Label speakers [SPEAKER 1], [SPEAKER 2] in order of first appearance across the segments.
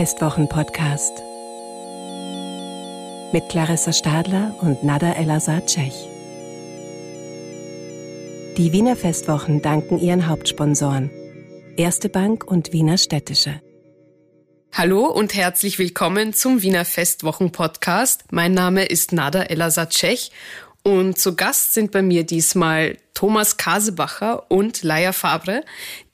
[SPEAKER 1] Festwochen-Podcast mit Clarissa Stadler und Nada El-Azad-Cech. Die Wiener Festwochen danken ihren Hauptsponsoren Erste Bank und Wiener Städtische.
[SPEAKER 2] Hallo und herzlich willkommen zum Wiener Festwochen Podcast. Mein Name ist Nada Elazar-Cech und zu Gast sind bei mir diesmal Thomas Kasebacher und Laia Fabre,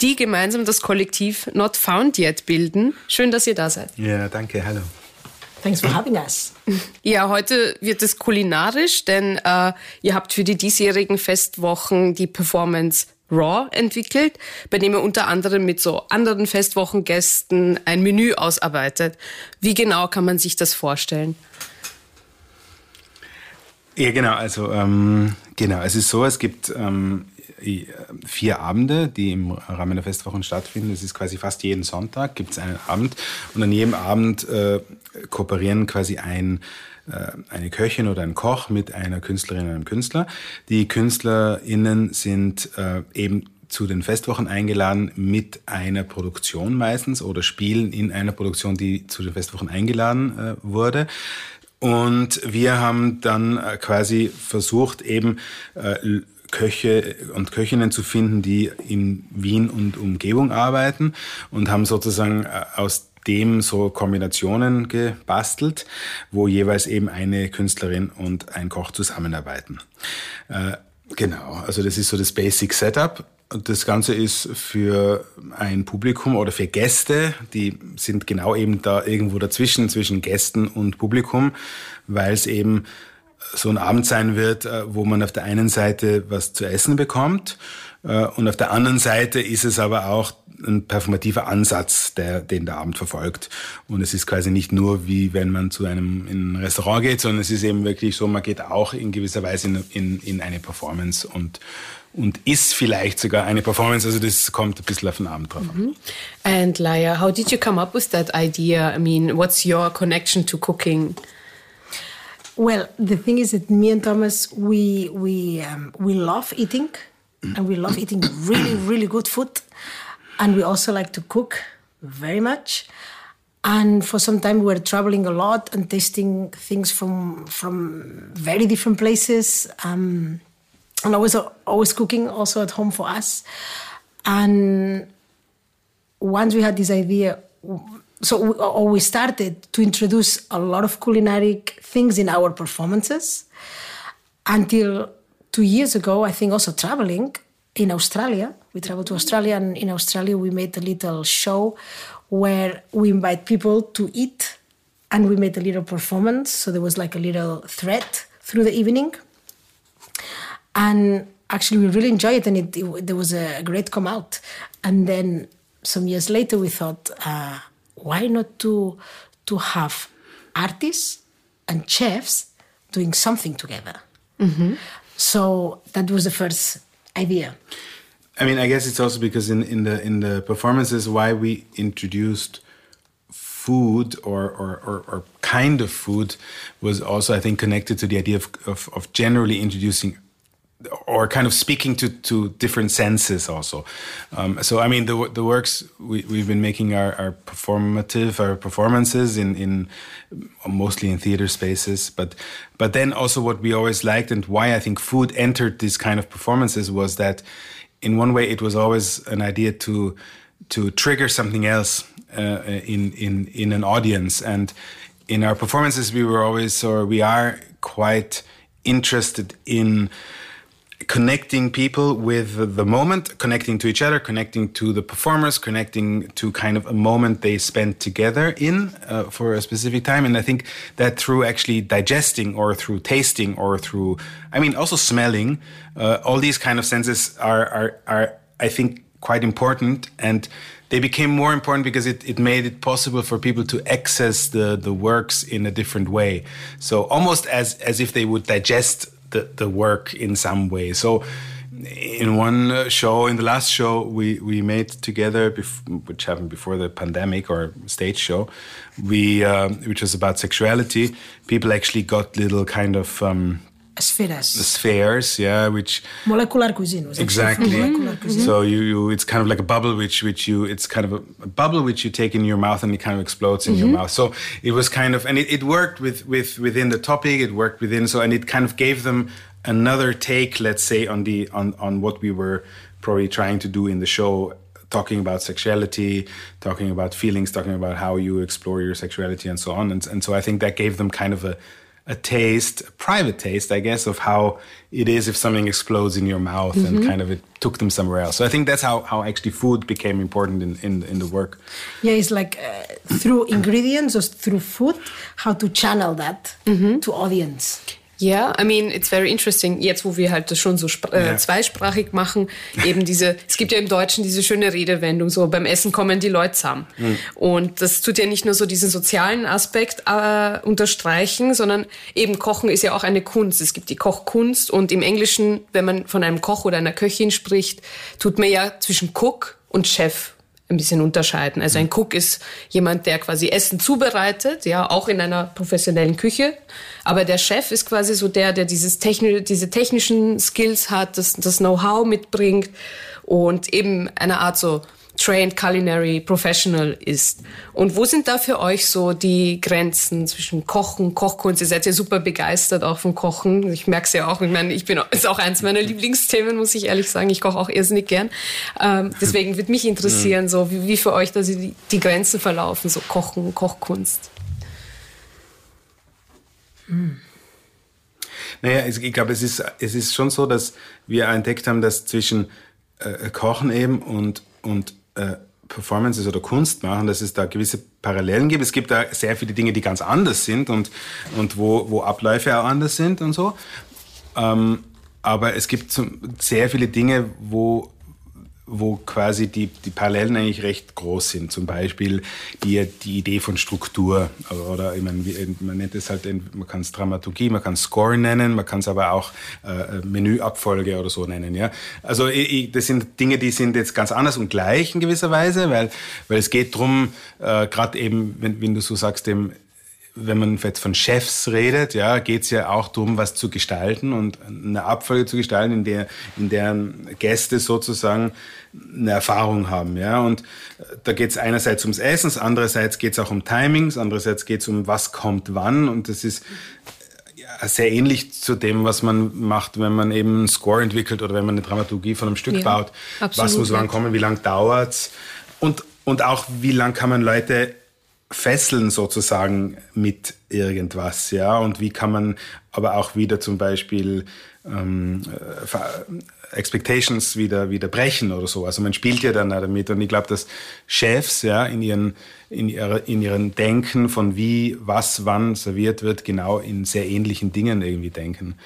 [SPEAKER 2] die gemeinsam das Kollektiv Not Found Yet bilden. Schön, dass ihr da seid.
[SPEAKER 3] Ja, danke, hallo.
[SPEAKER 4] Thanks for having us.
[SPEAKER 2] Ja, heute wird es kulinarisch, denn äh, ihr habt für die diesjährigen Festwochen die Performance Raw entwickelt, bei dem ihr unter anderem mit so anderen Festwochengästen ein Menü ausarbeitet. Wie genau kann man sich das vorstellen?
[SPEAKER 3] Ja, genau. Also ähm, genau, es ist so, es gibt ähm, vier Abende, die im Rahmen der Festwochen stattfinden. Es ist quasi fast jeden Sonntag gibt es einen Abend und an jedem Abend äh, kooperieren quasi ein äh, eine Köchin oder ein Koch mit einer Künstlerin oder einem Künstler. Die KünstlerInnen sind äh, eben zu den Festwochen eingeladen mit einer Produktion meistens oder spielen in einer Produktion, die zu den Festwochen eingeladen äh, wurde. Und wir haben dann äh, quasi versucht, eben äh, Köche und Köchinnen zu finden, die in Wien und Umgebung arbeiten und haben sozusagen äh, aus dem so Kombinationen gebastelt, wo jeweils eben eine Künstlerin und ein Koch zusammenarbeiten. Genau, also das ist so das Basic Setup. Das Ganze ist für ein Publikum oder für Gäste, die sind genau eben da irgendwo dazwischen, zwischen Gästen und Publikum, weil es eben so ein Abend sein wird, äh, wo man auf der einen Seite was zu essen bekommt äh, und auf der anderen Seite ist es aber auch ein performativer Ansatz, der, den der Abend verfolgt. Und es ist quasi nicht nur wie wenn man zu einem in ein Restaurant geht, sondern es ist eben wirklich so, man geht auch in gewisser Weise in, in, in eine Performance und und ist vielleicht sogar eine Performance. Also das kommt ein bisschen auf den Abend drauf an. Mm -hmm.
[SPEAKER 2] And Laia, how did you come up with that idea? I mean, what's your connection to cooking?
[SPEAKER 4] Well, the thing is that me and Thomas, we we um, we love eating, and we love eating really really good food, and we also like to cook very much. And for some time, we were traveling a lot and tasting things from from very different places. Um, and I was always cooking also at home for us. And once we had this idea, so we, or we started to introduce a lot of culinary things in our performances until two years ago, I think also traveling in Australia. We traveled to Australia, and in Australia, we made a little show where we invite people to eat and we made a little performance. So there was like a little thread through the evening and actually we really enjoyed it and it, it, there was a great come out. And then some years later we thought uh, why not to to have artists and chefs doing something together? Mm-hmm. so that was the first idea.
[SPEAKER 3] I mean i guess it's also because in, in the in the performances why we introduced food or, or, or, or, kind of food was also, I think, connected to the idea of, of, of generally introducing or kind of speaking to, to different senses also. Um, so I mean the the works we, we've been making are, are performative, our performances in in mostly in theater spaces, but but then also what we always liked and why I think food entered these kind of performances was that in one way it was always an idea to to trigger something else uh, in in in an audience and in our performances we were always or we are quite interested in connecting people with the moment, connecting to each other, connecting to the performers, connecting to kind of a moment they spent together in uh, for a specific time. And I think that through actually digesting or through tasting or through, I mean, also smelling, uh, all these kind of senses are, are, are, I think, quite important. And they became more important because it, it made it possible for people to access the, the works in a different way. So almost as, as if they would digest the, the work in some way. So in one show, in the last show we, we made together, which happened before the pandemic or stage show, we um, which was about sexuality. People actually got little kind of um,
[SPEAKER 4] Spheres.
[SPEAKER 3] the spheres, yeah, which
[SPEAKER 4] molecular cuisine was
[SPEAKER 3] exactly. Mm-hmm.
[SPEAKER 4] molecular cuisine.
[SPEAKER 3] So you, you, it's kind of like a bubble which which you, it's kind of a, a bubble which you take in your mouth and it kind of explodes in your mm-hmm. mouth. So it was kind of, and it, it worked with with within the topic. It worked within, so and it kind of gave them another take, let's say, on the on on what we were probably trying to do in the show talking about sexuality, talking about feelings, talking about how you explore your sexuality and so on. And, and so I think that gave them kind of a, a taste, a private taste, I guess, of how it is if something explodes in your mouth and kind of it took them somewhere else. So I think that's how, how actually food became important in, in, in the work.
[SPEAKER 4] Yeah, it's like uh, through ingredients or through food, how to channel that to audience.
[SPEAKER 2] Ja, I mean, it's very interesting. Jetzt, wo wir halt das schon so äh,
[SPEAKER 3] Ja.
[SPEAKER 2] zweisprachig machen, eben diese, es gibt ja im Deutschen diese schöne Redewendung, so beim Essen kommen die Leute zusammen. Und das tut ja nicht nur so diesen sozialen Aspekt äh, unterstreichen, sondern eben Kochen ist ja auch eine Kunst. Es gibt die Kochkunst und im Englischen, wenn man von einem Koch oder einer Köchin spricht, tut man ja zwischen Cook und Chef ein bisschen unterscheiden. Also ein Cook ist jemand, der quasi Essen zubereitet, ja, auch in einer professionellen Küche. Aber der Chef ist quasi so der, der dieses Techni diese technischen Skills hat, das, das Know-how mitbringt und eben eine Art so trained culinary professional ist. Und wo sind da für euch so die Grenzen zwischen Kochen, Kochkunst? Ihr seid ja super begeistert auch vom Kochen. Ich merke es ja auch. Ich meine, ich bin ist auch eins meiner Lieblingsthemen, muss ich ehrlich sagen. Ich koche auch irrsinnig gern. Ähm, deswegen würde mich interessieren, so wie, wie für euch da die, die Grenzen verlaufen, so Kochen, Kochkunst.
[SPEAKER 3] Naja, es- ich glaube, es ist, es ist schon so, dass wir entdeckt haben, dass zwischen äh, Kochen eben und, und äh, Performances oder Kunst machen, dass es da gewisse Parallelen gibt. Es gibt da sehr viele Dinge, die ganz anders sind und, und wo, wo Abläufe auch anders sind und so. Ähm, aber es gibt sehr viele Dinge, wo wo quasi die, die Parallelen eigentlich recht groß sind. Zum Beispiel die, die Idee von Struktur. Oder ich meine, man nennt es halt, man kann es Dramaturgie, man kann Score nennen, man kann es aber auch äh, Menüabfolge oder so nennen. Ja? Also ich, das sind Dinge, die sind jetzt ganz anders und gleich in gewisser Weise, weil, weil es geht drum, äh, gerade eben, wenn, wenn du so sagst, dem, wenn man jetzt von Chefs redet, ja, geht's ja auch darum, was zu gestalten und eine Abfolge zu gestalten, in der, in deren Gäste sozusagen eine Erfahrung haben, ja. Und da geht's einerseits ums Essen, andererseits geht's auch um Timings, andererseits geht's um was kommt wann und das ist ja, sehr ähnlich zu dem, was man macht, wenn man eben einen Score entwickelt oder wenn man eine Dramaturgie von einem Stück
[SPEAKER 2] Ja,
[SPEAKER 3] baut.
[SPEAKER 2] absolut,
[SPEAKER 3] was muss wann kommen, wie lang dauert's und, und auch wie lang kann man Leute fesseln sozusagen mit irgendwas, ja, und wie kann man aber auch wieder zum Beispiel ähm, äh, Expectations wieder, wieder brechen oder so. Also man spielt ja dann damit und ich glaube, dass Chefs ja in ihren, in, ihrer, in ihren Denken von wie, was, wann serviert wird, genau in sehr ähnlichen Dingen irgendwie denken.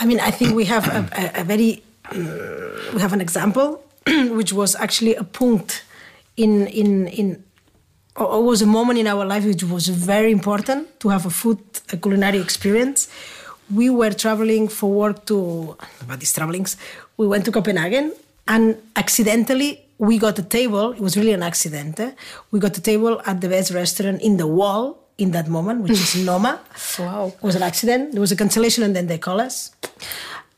[SPEAKER 4] I mean, I think we have a, a, a very, we have an example, which was actually a punct in in in. Or was a moment in our life which was very important to have a food, a culinary experience. We were traveling for work to, about these travelings, we went to Copenhagen and accidentally we got a table. It was really an accident. eh? We got a table at the best restaurant in the wall in that moment, which is Noma.
[SPEAKER 2] Wow.
[SPEAKER 4] It was an accident. There was a cancellation, and then they call us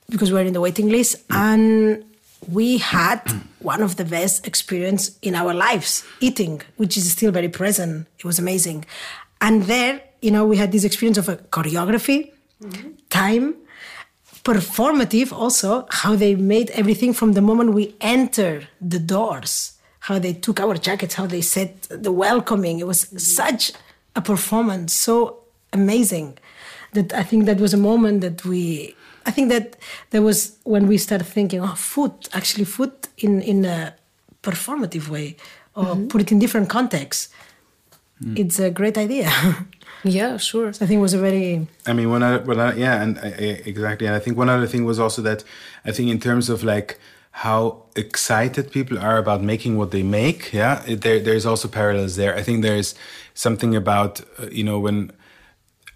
[SPEAKER 4] because we were in the waiting list, and we had one of the best experience in our lives eating, which is still very present. It was amazing, and there, you know, we had this experience of a choreography, time, performative also how they made everything from the moment we enter the doors how they took our jackets how they said the welcoming it was such a performance so amazing that i think that was a moment that we i think that there was when we started thinking oh food actually food in in a performative way or mm-hmm. put it in different contexts mm. it's a great idea
[SPEAKER 2] Yeah, sure.
[SPEAKER 4] i think it was a very
[SPEAKER 3] I mean, one other, one other yeah, and I, I- exactly. And I think one other thing was also that I think in terms of like how excited people are about making what they make, yeah, it, there there's also parallels there. I think there's something about uh, you know when.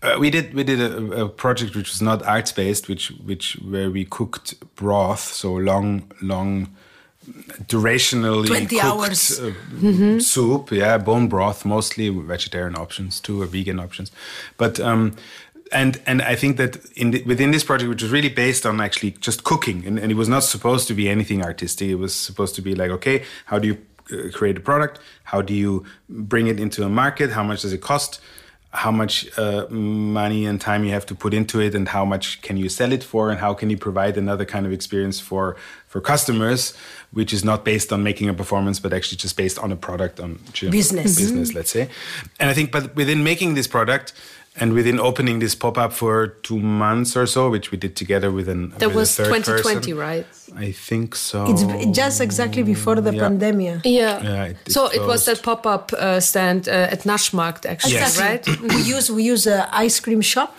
[SPEAKER 3] Uh, we did we did a, a project which was not arts based, which which where we cooked broth, so long long durationally
[SPEAKER 4] 20
[SPEAKER 3] cooked,
[SPEAKER 4] hours.
[SPEAKER 3] uh, soup, yeah, bone broth, mostly vegetarian options too, or vegan options. But um, and and I think that in the, within this project, which was really based on actually just cooking, and, and, it was not supposed to be anything artistic. It was supposed to be like, okay, how do you uh, create a product? How do you bring it into a market? How much does it cost? How much uh, money and time you have to put into it, and how much can you sell it for, and how can you provide another kind of experience for for customers, which is not based on making a performance, but actually just based on a product on
[SPEAKER 4] business,
[SPEAKER 3] business, let's say. And I think, but within making this product, and within opening this pop up for two months or so, which we did together with an
[SPEAKER 2] that
[SPEAKER 3] with
[SPEAKER 2] was 2020,
[SPEAKER 3] person,
[SPEAKER 2] right?
[SPEAKER 3] I think so.
[SPEAKER 4] It's just exactly before the
[SPEAKER 3] Yeah.
[SPEAKER 4] pandemic.
[SPEAKER 2] Yeah.
[SPEAKER 3] Yeah, it- it
[SPEAKER 2] so it was that pop up uh, stand uh, at Naschmarkt, actually,
[SPEAKER 3] Yes.
[SPEAKER 2] right?
[SPEAKER 4] we use we use a ice cream shop,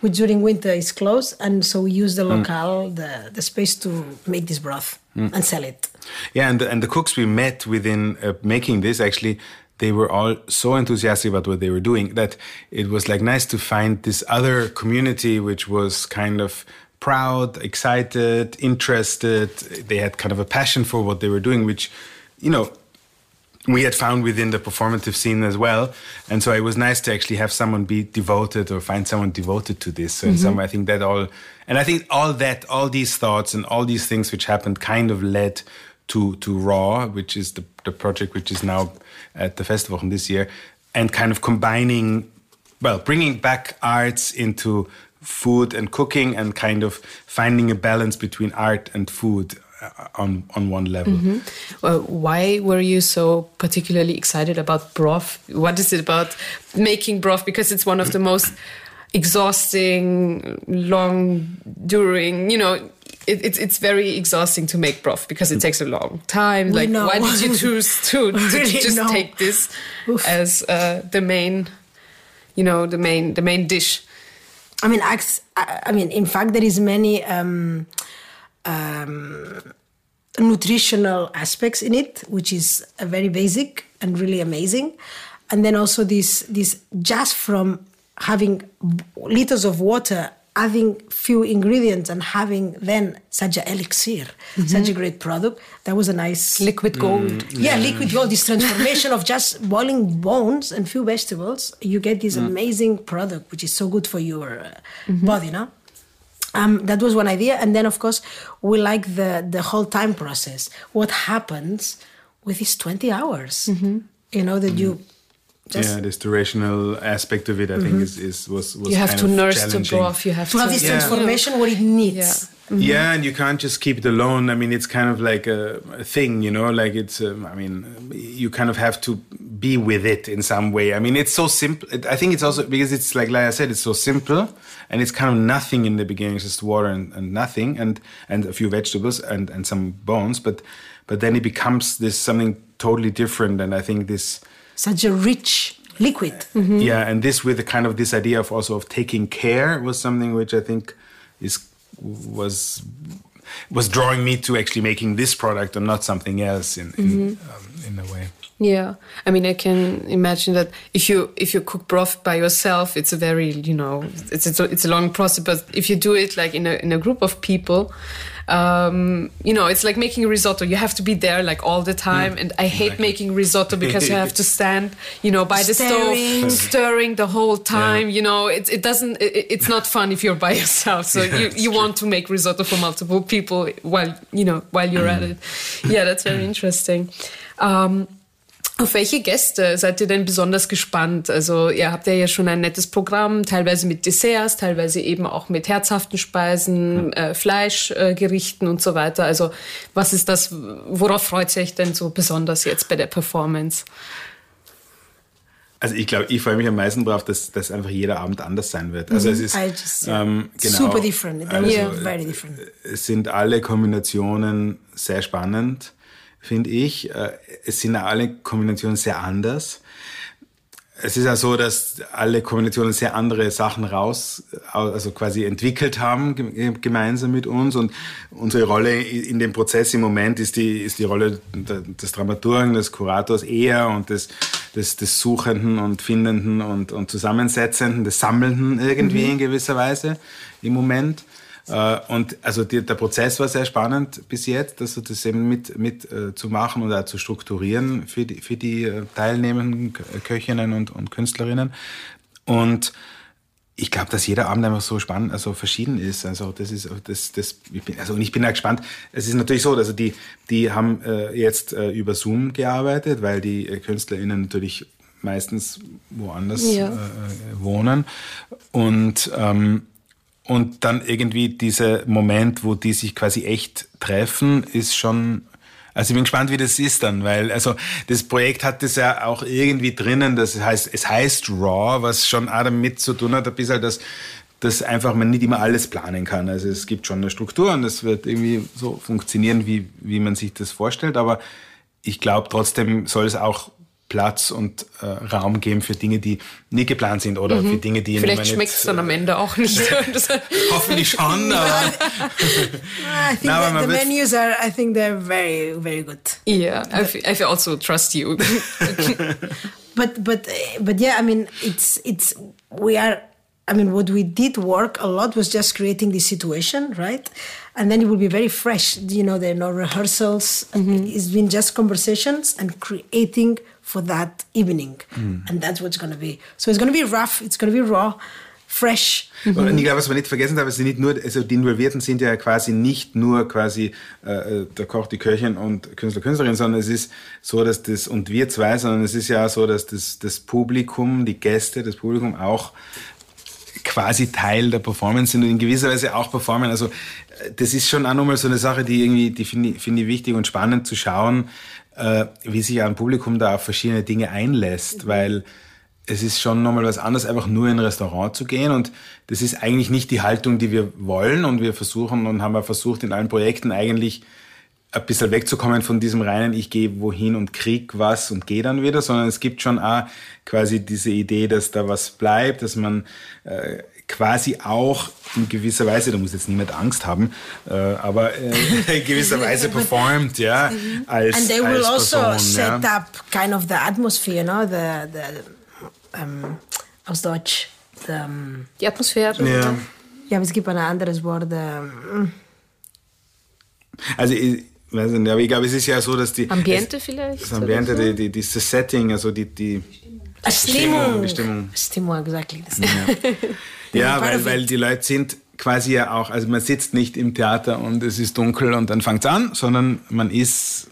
[SPEAKER 4] which during winter is closed, and so we use the local the, the space to make this broth and sell it.
[SPEAKER 3] Yeah, and the, and the cooks we met within uh, making this actually, they were all so enthusiastic about what they were doing that it was like nice to find this other community which was kind of proud, excited, interested. They had kind of a passion for what they were doing, which, you know, we had found within the performative scene as well. And so it was nice to actually have someone be devoted or find someone devoted to this. So in some mm-hmm. way, I think that all, and I think all that, all these thoughts and all these things which happened kind of led to, to Raw, which is the, the project which is now at the festival this year, and kind of combining, well, bringing back arts into food and cooking and kind of finding a balance between art and food uh, on, on one level.
[SPEAKER 2] Uh, why were you so particularly excited about broth? What is it about making broth? Because it's one of the most exhausting, long during, you know, it, it's it's very exhausting to make broth because it takes a long time.
[SPEAKER 4] We
[SPEAKER 2] like,
[SPEAKER 4] know.
[SPEAKER 2] why did you choose to, to
[SPEAKER 4] Really
[SPEAKER 2] just
[SPEAKER 4] know.
[SPEAKER 2] take this
[SPEAKER 4] Oof.
[SPEAKER 2] as uh, the main, you know, the main the main dish?
[SPEAKER 4] I mean, I I mean, in fact, there is many um, um, nutritional aspects in it, which is uh, very basic and really amazing. And then also this this just from having liters of water, having few ingredients, and having then such a elixir, mm-hmm. such a great product. That was a nice
[SPEAKER 2] Liquid gold.
[SPEAKER 4] Mm, yeah, liquid gold, this transformation of just boiling bones and few vegetables, you get this mm. amazing product, which is so good for your uh, mm-hmm. body, no? Um, that was one idea, and then of course we like the the whole time process. What happens with these twenty hours? Mm-hmm. You know that you just
[SPEAKER 3] yeah, this durational aspect of it, I think, is, is was, was
[SPEAKER 2] You have
[SPEAKER 3] kind
[SPEAKER 2] to
[SPEAKER 3] of
[SPEAKER 2] nurse the
[SPEAKER 3] challenging.
[SPEAKER 2] broth. You have
[SPEAKER 4] to
[SPEAKER 2] to
[SPEAKER 4] have this
[SPEAKER 3] Yeah.
[SPEAKER 4] transformation, what it needs.
[SPEAKER 2] Yeah.
[SPEAKER 3] Yeah, and you can't just keep it alone. I mean, it's kind of like a, a thing, you know. Like it's, um, I mean, you kind of have to be with it in some way. I mean, it's so simple. I think it's also because it's like, like I said, it's so simple, and it's kind of nothing in the beginning. It's just water and, and nothing, and and a few vegetables and and some bones. But but then it becomes this something totally different. And I think this.
[SPEAKER 4] Such a rich liquid.
[SPEAKER 3] yeah and this with the kind of this idea of also of taking care was something which i think is was was drawing me to actually making this product and not something else in in, um, in a way
[SPEAKER 2] Yeah, I mean, I can imagine that if you if you cook broth by yourself, it's a very you know it's it's a, it's a long process. But if you do it like in a in a group of people, um, you know, it's like making risotto. You have to be there like all the time, and I hate
[SPEAKER 3] exactly.
[SPEAKER 2] making risotto because you have to stand, you know, by the
[SPEAKER 4] Stirring.
[SPEAKER 2] stove, stirring the whole time. You know, it it doesn't it, it's not fun if you're by yourself. So
[SPEAKER 3] Yeah,
[SPEAKER 2] you you
[SPEAKER 3] true.
[SPEAKER 2] want to make risotto for multiple people while you know while you're at it. Yeah, that's very interesting. Um, Auf welche Gäste seid ihr denn besonders gespannt? Also ihr habt ja schon ein nettes Programm, teilweise mit Desserts, teilweise eben auch mit herzhaften Speisen, äh, Fleischgerichten und so weiter. Also was ist das, worauf freut ihr euch denn so besonders jetzt bei der Performance?
[SPEAKER 3] also ich glaube ich freue mich am meisten darauf dass, dass einfach jeder Abend anders sein wird also es ist
[SPEAKER 4] just, yeah.
[SPEAKER 3] ähm, genau,
[SPEAKER 4] Super different.
[SPEAKER 3] Also,
[SPEAKER 4] was very different.
[SPEAKER 3] es sind alle Kombinationen sehr spannend, finde ich. Äh, Es sind alle Kombinationen sehr anders. Es ist ja so, dass alle Kombinationen sehr andere Sachen raus, also quasi entwickelt haben gem- gemeinsam mit uns und unsere Rolle in dem Prozess im Moment ist die ist die Rolle des Dramaturgen, des Kurators eher und des des, des Suchenden und Findenden und, und Zusammensetzenden, des Sammelnden irgendwie in gewisser Weise im Moment. Äh, Und also die, der Prozess war sehr spannend bis jetzt, also das eben mit, mit äh, zu machen und auch zu strukturieren für die, für die äh, teilnehmenden Kö- Köchinnen und, und Künstlerinnen. Und ich glaube, dass jeder Abend einfach so spannend, also verschieden ist. Also das ist das, das ich bin, also und ich bin da gespannt. Es ist natürlich so, also die, die haben äh, jetzt äh, über Zoom gearbeitet, weil die äh, KünstlerInnen natürlich meistens woanders ja. äh, wohnen und ähm, und dann irgendwie dieser Moment, wo die sich quasi echt treffen, ist schon also ich bin gespannt, wie das ist dann, weil also das Projekt hat das ja auch irgendwie drinnen, das heißt, es heißt Raw, was schon auch damit zu tun hat, ein bisschen, dass, dass einfach man nicht immer alles planen kann. Also es gibt schon eine Struktur und es wird irgendwie so funktionieren, wie, wie man sich das vorstellt, aber ich glaube trotzdem soll es auch Platz und äh, Raum geben für Dinge, die nicht geplant sind oder mhm. für Dinge, die
[SPEAKER 2] Vielleicht schmeckt es dann am Ende auch nicht.
[SPEAKER 3] Hoffentlich schon, aber.
[SPEAKER 4] I think no, the menus are, I think they're very, very good.
[SPEAKER 2] Yeah, I, I also trust you.
[SPEAKER 4] but but but yeah, I mean, it's it's we are. I mean, what we did work a lot was just creating this situation, right? And then it will be very fresh. You know, there are no rehearsals. Mm-hmm. It's been just conversations and creating for that evening. Mm. And that's what's going to be. So it's going to be rough, it's going to be raw, fresh.
[SPEAKER 3] Mhm. Und ich glaube, was man nicht vergessen darf, ist nicht nur, also die Involvierten sind ja quasi nicht nur quasi äh, der Koch, die Köchin und Künstler, Künstlerin, sondern es ist so, dass das, und wir zwei, sondern es ist ja so, dass das, das Publikum, die Gäste, das Publikum auch quasi Teil der Performance sind und in gewisser Weise auch performen. Also das ist schon auch nochmal so eine Sache, die irgendwie, die finde ich, find ich wichtig und spannend zu schauen, äh, wie sich ein Publikum da auf verschiedene Dinge einlässt, mhm. weil es ist schon nochmal was anderes, einfach nur in ein Restaurant zu gehen und das ist eigentlich nicht die Haltung, die wir wollen und wir versuchen und haben auch versucht in allen Projekten eigentlich ein bisschen wegzukommen von diesem reinen, ich gehe wohin und krieg was und gehe dann wieder, sondern es gibt schon auch quasi diese Idee, dass da was bleibt, dass man äh, quasi auch in gewisser Weise, da muss jetzt niemand Angst haben, äh, aber äh, in gewisser Weise performt, ja, als
[SPEAKER 4] And they
[SPEAKER 3] will
[SPEAKER 4] als
[SPEAKER 3] also
[SPEAKER 4] set ja. up kind of the atmosphere, no? the, the um, aus Deutsch, the, um,
[SPEAKER 2] die Atmosphäre.
[SPEAKER 3] Ja.
[SPEAKER 4] ja, aber es gibt ein anderes Wort. Um,
[SPEAKER 3] also ich, weiß nicht, aber ich glaube, es ist ja so, dass die
[SPEAKER 2] Ambiente
[SPEAKER 3] es,
[SPEAKER 2] vielleicht.
[SPEAKER 3] Das Ambiente, so? die, die, dieses Setting, also die, die
[SPEAKER 4] Stimmung.
[SPEAKER 3] Die Stimmung.
[SPEAKER 4] Stimmung, exactly.
[SPEAKER 3] Ja, ja weil, weil die Leute sind quasi ja auch, also man sitzt nicht im Theater und es ist dunkel und dann fängt es an, sondern man ist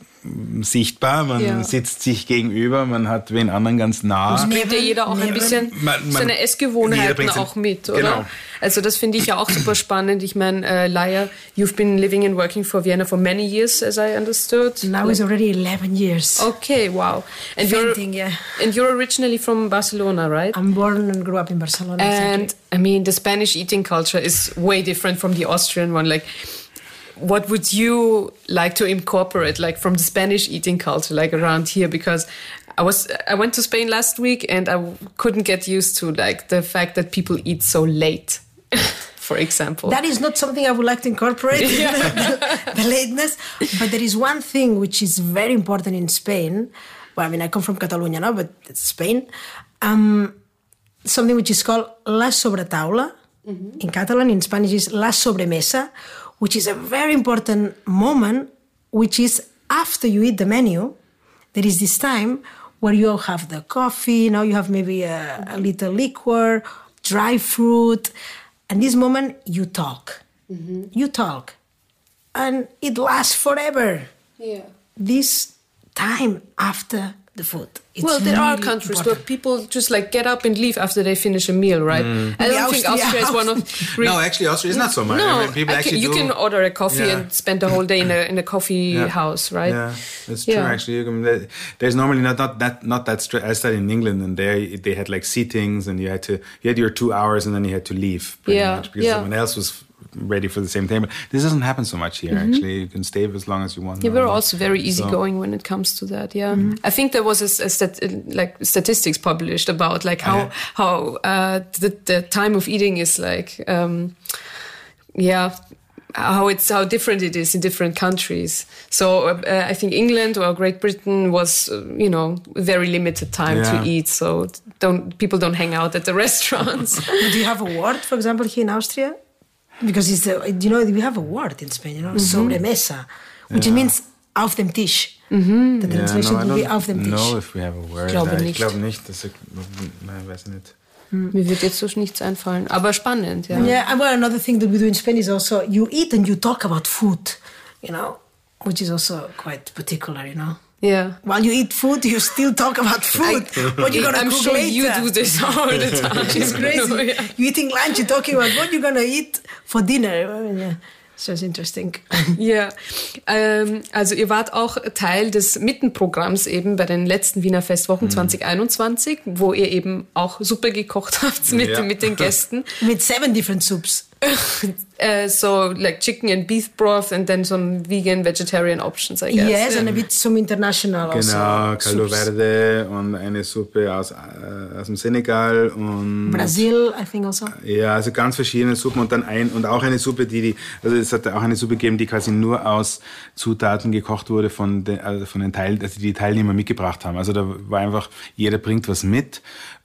[SPEAKER 3] sichtbar, man ja. sitzt sich gegenüber, man hat wen anderen ganz nah.
[SPEAKER 2] Es bringt ja jeder auch ein bisschen man, man, seine Essgewohnheiten auch mit, oder? Genau. Also das finde ich ja auch super spannend. Ich meine, uh, Laia, you've been living and working for Vienna for many years, as I understood.
[SPEAKER 4] Now it's already 11 years.
[SPEAKER 2] Okay, wow. And
[SPEAKER 4] Painting, you're, yeah.
[SPEAKER 2] And you're originally from Barcelona, right?
[SPEAKER 4] I'm born and grew up in Barcelona.
[SPEAKER 2] And
[SPEAKER 4] exactly.
[SPEAKER 2] I mean, the Spanish eating culture is way different from the Austrian one. Like, what would you like to incorporate like from the spanish eating culture like around here? Because i was i went to spain last week and i couldn't get used to like the fact that people eat so late for example.
[SPEAKER 4] That is not something i would like to incorporate yeah. the, the lateness. But there is one thing which is very important in spain. Well i mean i come from catalonia now but it's spain. Um, something which is called la sobretaula. Mm -hmm. in catalan in spanish is la sobremesa which is a very important moment, which is after you eat the menu, there is this time where you have the coffee, now you have maybe a, a little liquor, dry fruit, and this moment you talk. Mm-hmm. You talk. And it lasts forever.
[SPEAKER 2] Yeah.
[SPEAKER 4] This time after the food.
[SPEAKER 2] It's well, there really are countries important. where people just like get up and leave after they finish a meal, right? Mm. I don't think Austria is one of.
[SPEAKER 3] no, actually, Austria is not so much.
[SPEAKER 2] No,
[SPEAKER 3] I mean, people actually
[SPEAKER 2] can, you
[SPEAKER 3] do.
[SPEAKER 2] can order a coffee yeah. and spend the whole day in a in a coffee yeah. house, right?
[SPEAKER 3] Yeah, that's true. Yeah. Actually, there's normally not not that not that strict. I studied in England, and there they had like seatings, and you had to you had your two hours, and then you had to leave.
[SPEAKER 2] yeah,
[SPEAKER 3] much, because
[SPEAKER 2] yeah.
[SPEAKER 3] someone else was ready for the same thing. But This doesn't happen so much here. Mm-hmm. Actually, you can stay as long as you want.
[SPEAKER 2] Yeah, we're also very easygoing so. when it comes to that. Yeah, mm-hmm. I think there was a, a stat, like statistics published about like how how uh, the the time of eating is like. Um, yeah, how it's how different it is in different countries. So uh, I think England or Great Britain was uh, you know very limited time yeah. to eat. So don't people don't hang out at the restaurants.
[SPEAKER 4] Do you have a word, for example, here in Austria? Because it's the you know we have a word in Spain, you know, mm-hmm. sobremesa, which yeah. means auf dem Tisch.
[SPEAKER 2] Mm-hmm.
[SPEAKER 4] The translation
[SPEAKER 3] yeah, no,
[SPEAKER 4] would be auf dem Tisch.
[SPEAKER 3] know if we have a word.
[SPEAKER 2] Glaube
[SPEAKER 3] ich
[SPEAKER 2] nicht.
[SPEAKER 3] glaube nicht, dass ich, nein, weiß nicht.
[SPEAKER 2] Mir wird jetzt so nichts einfallen. Aber spannend, ja.
[SPEAKER 4] Yeah, and well, another thing that we do in Spain is also you eat and you talk about food, you know, which is also quite particular, you know.
[SPEAKER 2] Ja.
[SPEAKER 4] While you eat food, you still talk about food. what you're gonna
[SPEAKER 2] I'm
[SPEAKER 4] cook
[SPEAKER 2] sure
[SPEAKER 4] later.
[SPEAKER 2] you do this all the time.
[SPEAKER 4] It's crazy.
[SPEAKER 2] Yeah.
[SPEAKER 4] You eating lunch, you're talking about what you're gonna eat for dinner. I mean, yeah, so it's interesting.
[SPEAKER 2] Ja, ähm, also ihr wart auch Teil des Mittenprogramms eben bei den letzten Wiener Festwochen 2021, wo ihr eben auch Suppe gekocht habt mit,
[SPEAKER 3] Ja.
[SPEAKER 2] mit den Gästen.
[SPEAKER 4] With seven different soups.
[SPEAKER 2] äh, so like chicken and beef broth and then some vegan vegetarian options, I guess.
[SPEAKER 4] Yes,
[SPEAKER 2] Ja.
[SPEAKER 4] and a bit some international
[SPEAKER 3] Genau,
[SPEAKER 4] also.
[SPEAKER 3] Caldo
[SPEAKER 4] soups.
[SPEAKER 3] Verde und eine Suppe aus, äh, aus dem Senegal und
[SPEAKER 4] Brazil, I think also.
[SPEAKER 3] Ja, also ganz verschiedene Suppen und dann ein und auch eine Suppe, die die also es hat auch eine Suppe gegeben, die quasi nur aus Zutaten gekocht wurde von den also von den Teil, also die Teilnehmer mitgebracht haben. Also da war einfach jeder bringt was mit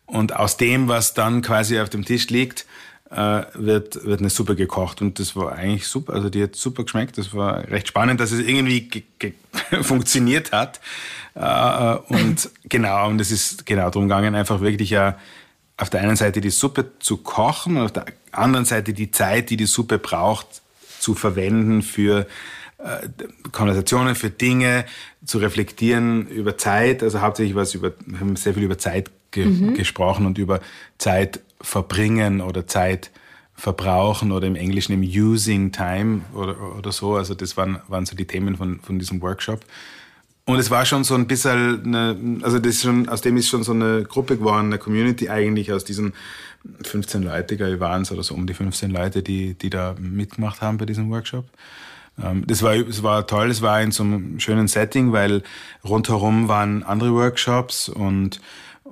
[SPEAKER 3] und aus dem, was dann quasi auf dem Tisch liegt, äh, wird wird eine Suppe gekocht und das war eigentlich super. Also die hat super geschmeckt. Das war recht spannend, dass es irgendwie ge ge funktioniert hat. Äh, und genau und es ist genau darum gegangen, einfach wirklich ja auf der einen Seite die Suppe zu kochen und auf der anderen Seite die Zeit, die die Suppe braucht, zu verwenden für äh, Konversationen, für Dinge, zu reflektieren über Zeit. Also hauptsächlich was über, wir haben sehr viel über Zeit ge gesprochen und über Zeit verbringen oder Zeit verbrauchen oder im Englischen im Using Time oder, oder so. Also das waren, waren so die Themen von, von diesem Workshop. Und es war schon so ein bisschen, eine, also das schon, aus dem ist schon so eine Gruppe geworden, eine Community eigentlich aus diesen 15 Leute, glaube ich, waren es oder so um die 15 Leute, die, die da mitgemacht haben bei diesem Workshop. Ähm, Das war, es war toll, es war in so einem schönen Setting, weil rundherum waren andere Workshops und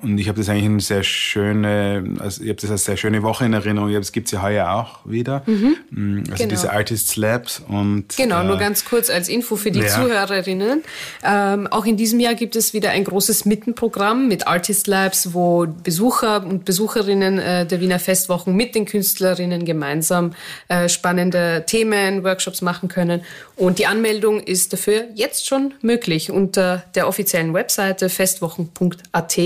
[SPEAKER 3] und ich habe das eigentlich eine sehr schöne, also ich habe das als sehr schöne Woche in Erinnerung. Ich hab- Das gibt's ja heuer auch wieder. Mhm. Also
[SPEAKER 2] Genau.
[SPEAKER 3] diese Artists Labs und
[SPEAKER 2] Genau,
[SPEAKER 3] äh,
[SPEAKER 2] nur ganz kurz als Info für die
[SPEAKER 3] Ja.
[SPEAKER 2] Zuhörerinnen. Ähm, auch in diesem Jahr gibt es wieder ein großes Mittenprogramm mit Artist Labs, wo Besucher und Besucherinnen äh, der Wiener Festwochen mit den Künstlerinnen gemeinsam äh, spannende Themen, Workshops machen können. Und die Anmeldung ist dafür jetzt schon möglich unter der offiziellen Webseite festwochen.at.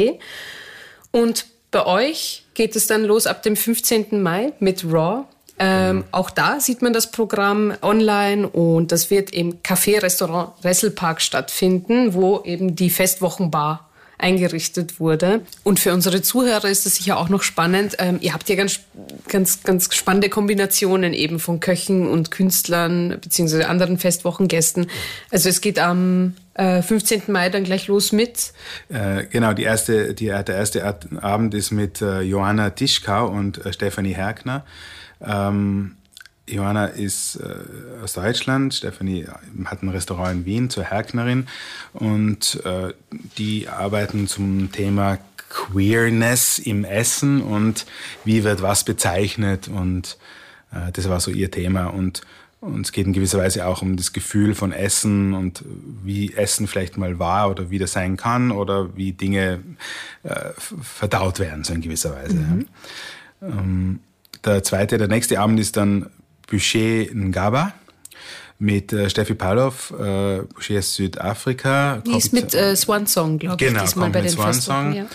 [SPEAKER 2] Und bei euch geht es dann los ab dem 15. Mai mit Raw. Ähm, Auch da sieht man das Programm online und das wird im Café-Restaurant Resselpark stattfinden, wo eben die Festwochenbar eingerichtet wurde. Und für unsere Zuhörer ist das sicher auch noch spannend. Ähm, ihr habt ja ganz, ganz, ganz spannende Kombinationen eben von Köchen und Künstlern beziehungsweise anderen Festwochengästen. Also es geht am äh, 15. Mai dann gleich los mit
[SPEAKER 3] Äh, genau, die erste, die, der erste Abend ist mit äh, Johanna Tischkau und äh, Stefanie Herkner. Ähm, Johanna ist äh, aus Deutschland, Stefanie hat ein Restaurant in Wien zur Herknerin und äh, die arbeiten zum Thema Queerness im Essen und wie wird was bezeichnet und äh, das war so ihr Thema und und es geht in gewisser Weise auch um das Gefühl von Essen und wie Essen vielleicht mal war oder wie das sein kann oder wie Dinge äh, verdaut werden, so in gewisser Weise. Ja. Ähm, der zweite, der nächste Abend ist dann Boucher Ngaba mit äh, Steffi Pavlov, äh, Boucher aus Südafrika.
[SPEAKER 2] Die ist mit äh, Swan Song, glaube ich,
[SPEAKER 3] Genau,
[SPEAKER 2] diesmal bei den
[SPEAKER 3] Swan. Song.
[SPEAKER 2] Ja.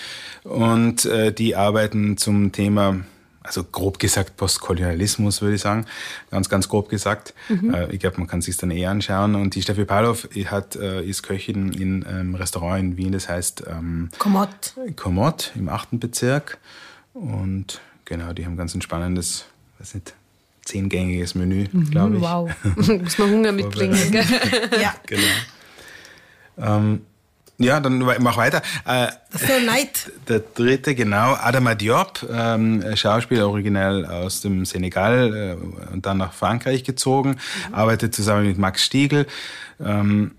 [SPEAKER 3] Und äh, die arbeiten zum Thema, also grob gesagt Postkolonialismus, würde ich sagen. Ganz, ganz grob gesagt.
[SPEAKER 2] Mhm.
[SPEAKER 3] Äh, ich glaube, man kann sich dann eh anschauen. Und die Steffi die hat, äh, ist Köchin in einem Restaurant in Wien, das heißt ähm,
[SPEAKER 4] Komott.
[SPEAKER 3] Komott im achten Bezirk. Und genau, die haben ganz ein spannendes, weiß nicht, zehngängiges Menü, glaube ich.
[SPEAKER 2] Mhm, Wow, muss man Hunger mitbringen.
[SPEAKER 4] Ja.
[SPEAKER 3] Genau. Ähm, ja, dann mach weiter. Äh,
[SPEAKER 4] The third night.
[SPEAKER 3] Der dritte, genau, Adama Diop, ähm, Schauspieler originell aus dem Senegal äh, und dann nach Frankreich gezogen, arbeitet zusammen mit Max Stiegel. Ähm,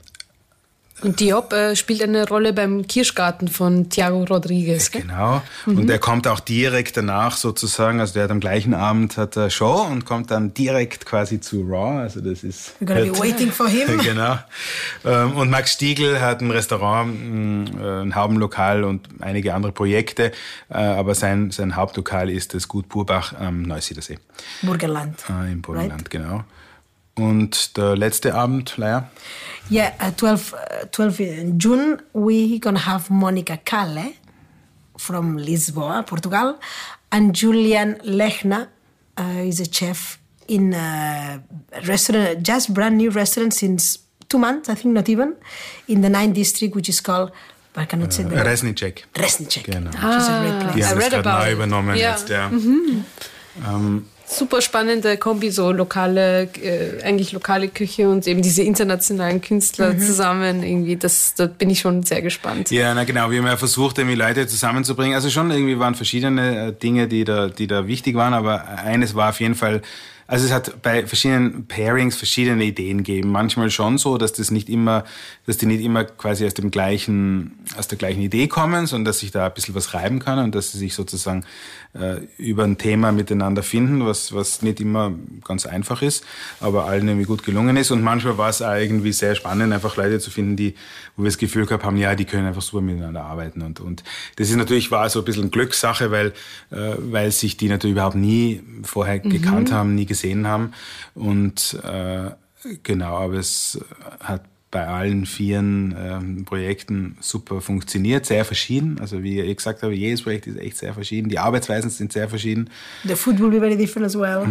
[SPEAKER 2] Und Diop äh, spielt eine Rolle beim Kirschgarten von Thiago Rodriguez. Gell?
[SPEAKER 3] genau. Und er kommt auch direkt danach sozusagen, also der hat am gleichen Abend hat er Show und kommt dann direkt quasi zu Raw. Also das ist.
[SPEAKER 4] We're gonna be waiting for him.
[SPEAKER 3] genau. Ähm, Und Max Stiegel hat ein Restaurant, mh, ein Haubenlokal und einige andere Projekte, äh, aber sein, sein Hauptlokal ist das Gut Burbach am Neusiedersee
[SPEAKER 4] Burgenland.
[SPEAKER 3] äh, im Burgenland, genau. Und der letzte Abend, Leia?
[SPEAKER 4] Yeah, uh, 12, uh, 12 in June, we gonna have Monica Calle from Lisboa, Portugal, And Julian Lechner uh, is a chef in a restaurant, just brand new restaurant since two months, I think not even, in the 9th district, which is called I cannot say the
[SPEAKER 3] Resnicek.
[SPEAKER 4] Resnicek.
[SPEAKER 3] Genau.
[SPEAKER 4] Which is a great place.
[SPEAKER 3] Die haben
[SPEAKER 2] I
[SPEAKER 3] das
[SPEAKER 2] read
[SPEAKER 3] gerade
[SPEAKER 2] about
[SPEAKER 3] neu übernommen
[SPEAKER 2] Ja.
[SPEAKER 3] jetzt, ja.
[SPEAKER 2] Super spannende Kombi, so lokale, äh, eigentlich lokale Küche und eben diese internationalen Künstler zusammen irgendwie. Das, da bin ich schon sehr gespannt.
[SPEAKER 3] Ja, na genau. Wir haben ja versucht, irgendwie Leute zusammenzubringen. Also schon irgendwie waren verschiedene äh, Dinge, die da, die da wichtig waren, aber eines war auf jeden Fall, also es hat bei verschiedenen Pairings verschiedene Ideen gegeben. Manchmal schon so, dass das nicht immer, dass die nicht immer quasi aus dem gleichen, aus der gleichen Idee kommen, sondern dass sich da ein bisschen was reiben kann und dass sie sich sozusagen äh, über ein Thema miteinander finden, was, was nicht immer ganz einfach ist, aber allen irgendwie gut gelungen ist. Und manchmal war es auch irgendwie sehr spannend, einfach Leute zu finden, die, wo wir das Gefühl gehabt haben, ja, die können einfach super miteinander arbeiten. Und, und das ist natürlich, war so ein bisschen Glückssache, weil, äh, weil sich die natürlich überhaupt nie vorher gekannt haben, nie gesehen haben. Und äh, genau, aber es hat bei allen vieren ähm, Projekten super funktioniert, sehr verschieden. Also wie ich gesagt habe, jedes Projekt ist echt sehr verschieden. Die Arbeitsweisen sind sehr verschieden.
[SPEAKER 4] The food will be very different as well.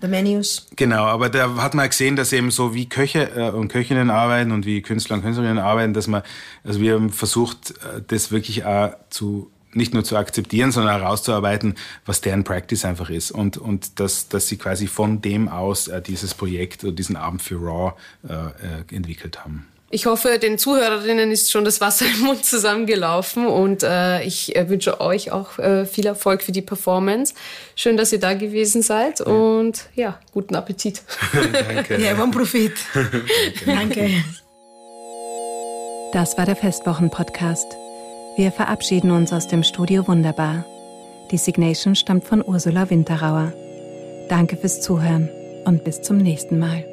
[SPEAKER 4] The menus.
[SPEAKER 3] Genau, aber da hat man gesehen, dass eben so wie Köche äh, und Köchinnen arbeiten und wie Künstler und Künstlerinnen arbeiten, dass man, also wir haben versucht, äh, das wirklich auch zu nicht nur zu akzeptieren, sondern herauszuarbeiten, was deren Practice einfach ist und und dass dass sie quasi von dem aus äh, dieses Projekt oder diesen Abend für Raw äh, äh, entwickelt haben.
[SPEAKER 2] Ich hoffe, den Zuhörerinnen ist schon das Wasser im Mund zusammengelaufen und äh, ich äh, wünsche euch auch äh, viel Erfolg für die Performance. Schön, dass ihr da gewesen seid und ja, guten Appetit.
[SPEAKER 3] Danke.
[SPEAKER 4] Yeah, bon profit. Danke.
[SPEAKER 1] Das war der Festwochen-Podcast. Wir verabschieden uns aus dem Studio Wunderbar. Die Signation stammt von Ursula Winterauer. Danke fürs Zuhören und bis zum nächsten Mal.